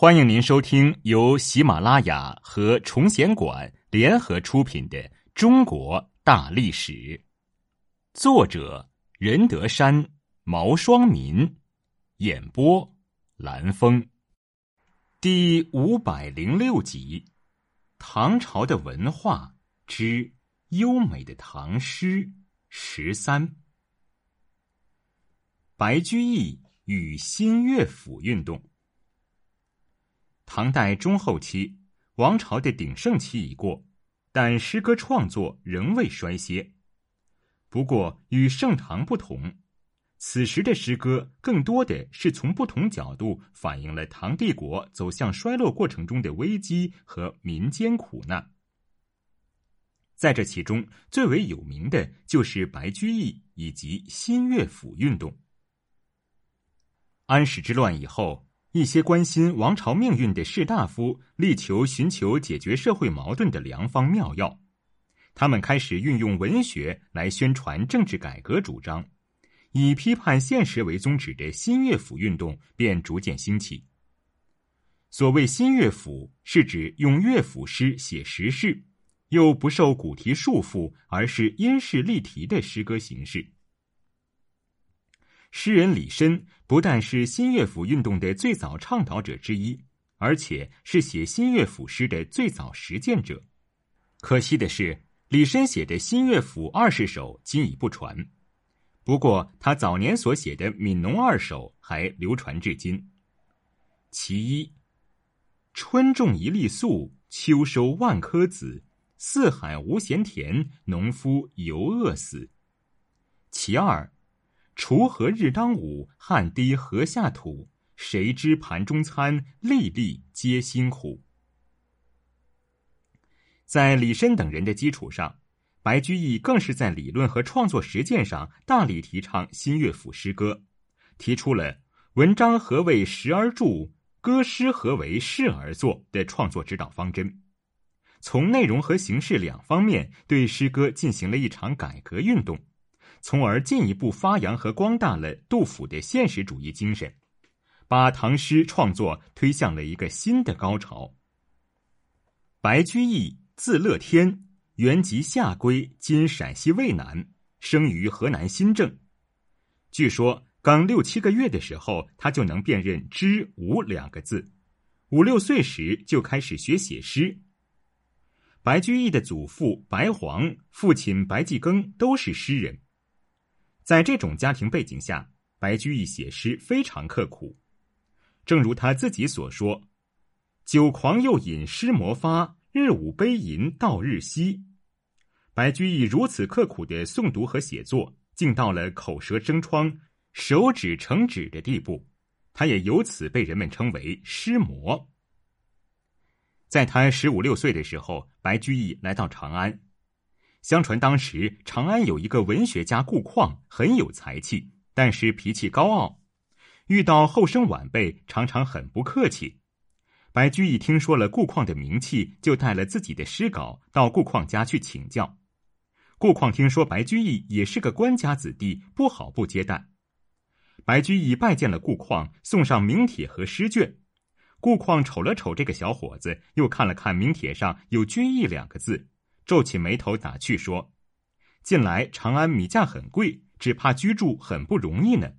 欢迎您收听由喜马拉雅和崇贤馆联合出品的《中国大历史》，作者任德山、毛双民，演播蓝峰，第五百零六集：唐朝的文化之优美的唐诗十三。白居易与新乐府运动。唐代中后期，王朝的鼎盛期已过，但诗歌创作仍未衰歇。不过，与盛唐不同，此时的诗歌更多的是从不同角度反映了唐帝国走向衰落过程中的危机和民间苦难。在这其中，最为有名的就是白居易以及新乐府运动。安史之乱以后。一些关心王朝命运的士大夫力求寻求解决社会矛盾的良方妙药，他们开始运用文学来宣传政治改革主张，以批判现实为宗旨的新乐府运动便逐渐兴起。所谓新乐府，是指用乐府诗写实事，又不受古题束缚，而是因事立题的诗歌形式。诗人李绅不但是新乐府运动的最早倡导者之一，而且是写新乐府诗的最早实践者。可惜的是，李绅写的新乐府二十首今已不传。不过，他早年所写的《悯农二首》还流传至今。其一：“春种一粒粟，秋收万颗子。四海无闲田，农夫犹饿死。”其二。锄禾日当午，汗滴禾下土。谁知盘中餐，粒粒皆辛苦。在李绅等人的基础上，白居易更是在理论和创作实践上大力提倡新乐府诗歌，提出了“文章何为时而著，歌诗何为事而作”的创作指导方针，从内容和形式两方面对诗歌进行了一场改革运动。从而进一步发扬和光大了杜甫的现实主义精神，把唐诗创作推向了一个新的高潮。白居易字乐天，原籍下归（今陕西渭南），生于河南新郑。据说刚六七个月的时候，他就能辨认“知”“无”两个字。五六岁时就开始学写诗。白居易的祖父白黄、父亲白季庚都是诗人。在这种家庭背景下，白居易写诗非常刻苦。正如他自己所说：“酒狂又饮诗魔发，日午悲吟到日西。”白居易如此刻苦的诵读和写作，竟到了口舌生疮、手指成纸的地步。他也由此被人们称为“诗魔”。在他十五六岁的时候，白居易来到长安。相传当时长安有一个文学家顾况，很有才气，但是脾气高傲，遇到后生晚辈常常很不客气。白居易听说了顾况的名气，就带了自己的诗稿到顾况家去请教。顾况听说白居易也是个官家子弟，不好不接待。白居易拜见了顾况，送上名帖和诗卷。顾况瞅了瞅这个小伙子，又看了看名帖上有“居易”两个字。皱起眉头打趣说：“近来长安米价很贵，只怕居住很不容易呢。”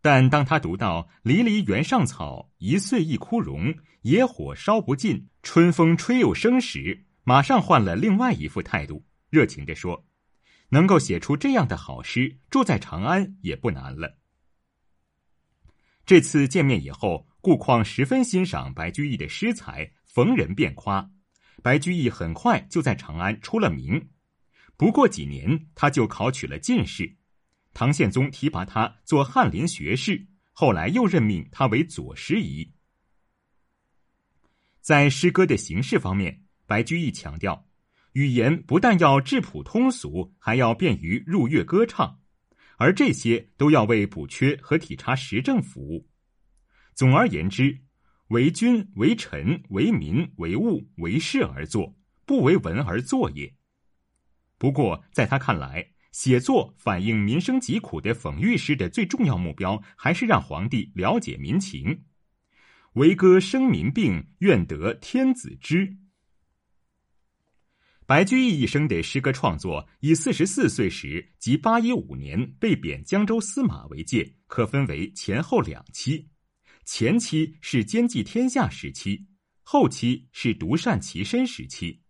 但当他读到“离离原上草，一岁一枯荣，野火烧不尽，春风吹又生”时，马上换了另外一副态度，热情地说：“能够写出这样的好诗，住在长安也不难了。”这次见面以后，顾况十分欣赏白居易的诗才，逢人便夸。白居易很快就在长安出了名，不过几年他就考取了进士，唐宪宗提拔他做翰林学士，后来又任命他为左拾遗。在诗歌的形式方面，白居易强调，语言不但要质朴通俗，还要便于入乐歌唱，而这些都要为补缺和体察时政服务。总而言之。为君为臣为民为物为事而作，不为文而作也。不过，在他看来，写作反映民生疾苦的讽喻诗的最重要目标，还是让皇帝了解民情。为歌生民病，愿得天子知。白居易一生的诗歌创作，以四十四岁时即八一五年被贬江州司马为界，可分为前后两期。前期是兼济天下时期，后期是独善其身时期。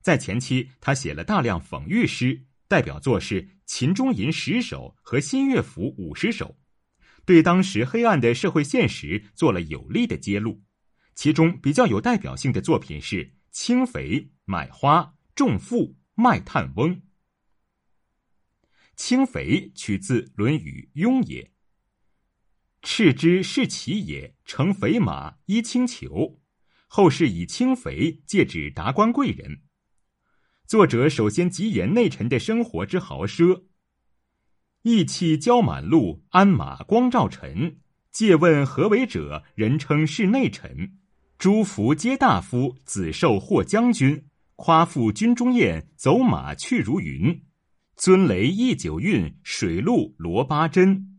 在前期，他写了大量讽喻诗，代表作是《秦中吟》十首和《新乐府》五十首。对当时黑暗的社会现实做了有力的揭露，其中比较有代表性的作品是《轻肥》《买花》《种妇》《卖炭翁》。《轻肥》取自《论语·雍也》：“是之是其也，乘肥马，衣轻裘。”后世以轻肥借指达官贵人。作者首先极言内臣的生活之豪奢。意气交满路，鞍马光照尘。借问何为者？人称是内臣。诸服皆大夫，子受或将军。夸父军中宴，走马去如云。尊雷一九韵，水陆罗八针。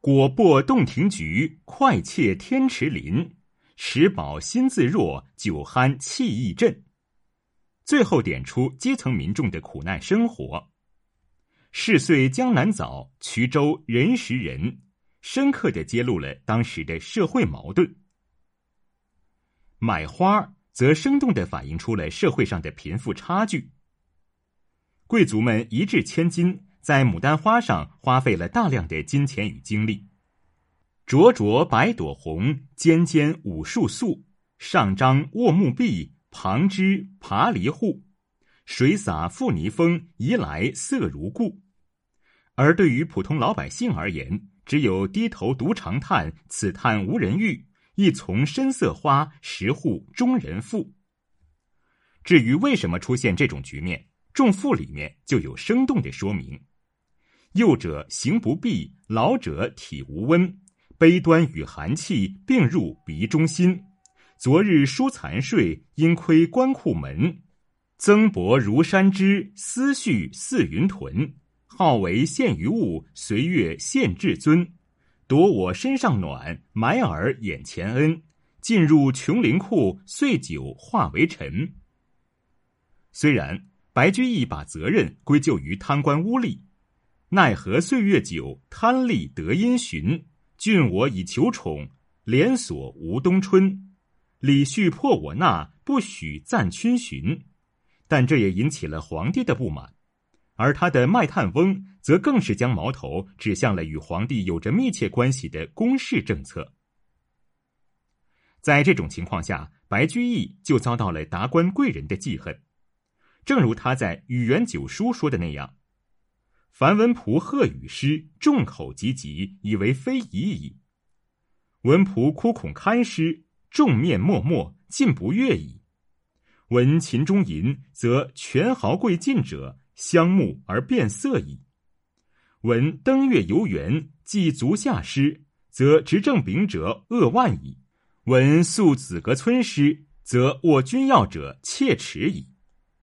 果薄洞庭菊，快切天池林。食饱心自若，酒酣气亦振。最后点出基层民众的苦难生活。逝岁江南早，衢州人识人，深刻的揭露了当时的社会矛盾。买花则生动的反映出了社会上的贫富差距。贵族们一掷千金，在牡丹花上花费了大量的金钱与精力。灼灼百朵红，尖尖五树素，上张卧木壁，旁枝爬梨户。水洒复泥风，移来色如故。而对于普通老百姓而言，只有低头独长叹，此叹无人遇；一丛深色花，十户中人富。至于为什么出现这种局面，《仲父》里面就有生动的说明：幼者行不避，老者体无温，悲端与寒气并入鼻中心。昨日疏残睡，因窥关库门。增薄如山枝，思绪似云屯。好为献于物，随月献至尊。夺我身上暖，埋耳眼前恩。进入琼林库，岁酒化为尘。虽然白居易把责任归咎于贪官污吏，奈何岁月久，贪利得因循。郡我以求宠，连锁无冬春。李旭破我那，不许赞春巡。但这也引起了皇帝的不满，而他的卖炭翁则更是将矛头指向了与皇帝有着密切关系的宫室政策。在这种情况下，白居易就遭到了达官贵人的记恨。正如他在《语言九书》说的那样：“凡文仆贺与诗，众口汲汲，以为非已矣。文仆哭恐堪诗，众面默默，尽不悦矣。”闻秦中吟，则权豪贵尽者，相慕而变色矣；闻登月游园，祭足下诗，则执政秉者扼腕矣；闻宿子阁村诗，则握君要者切齿矣。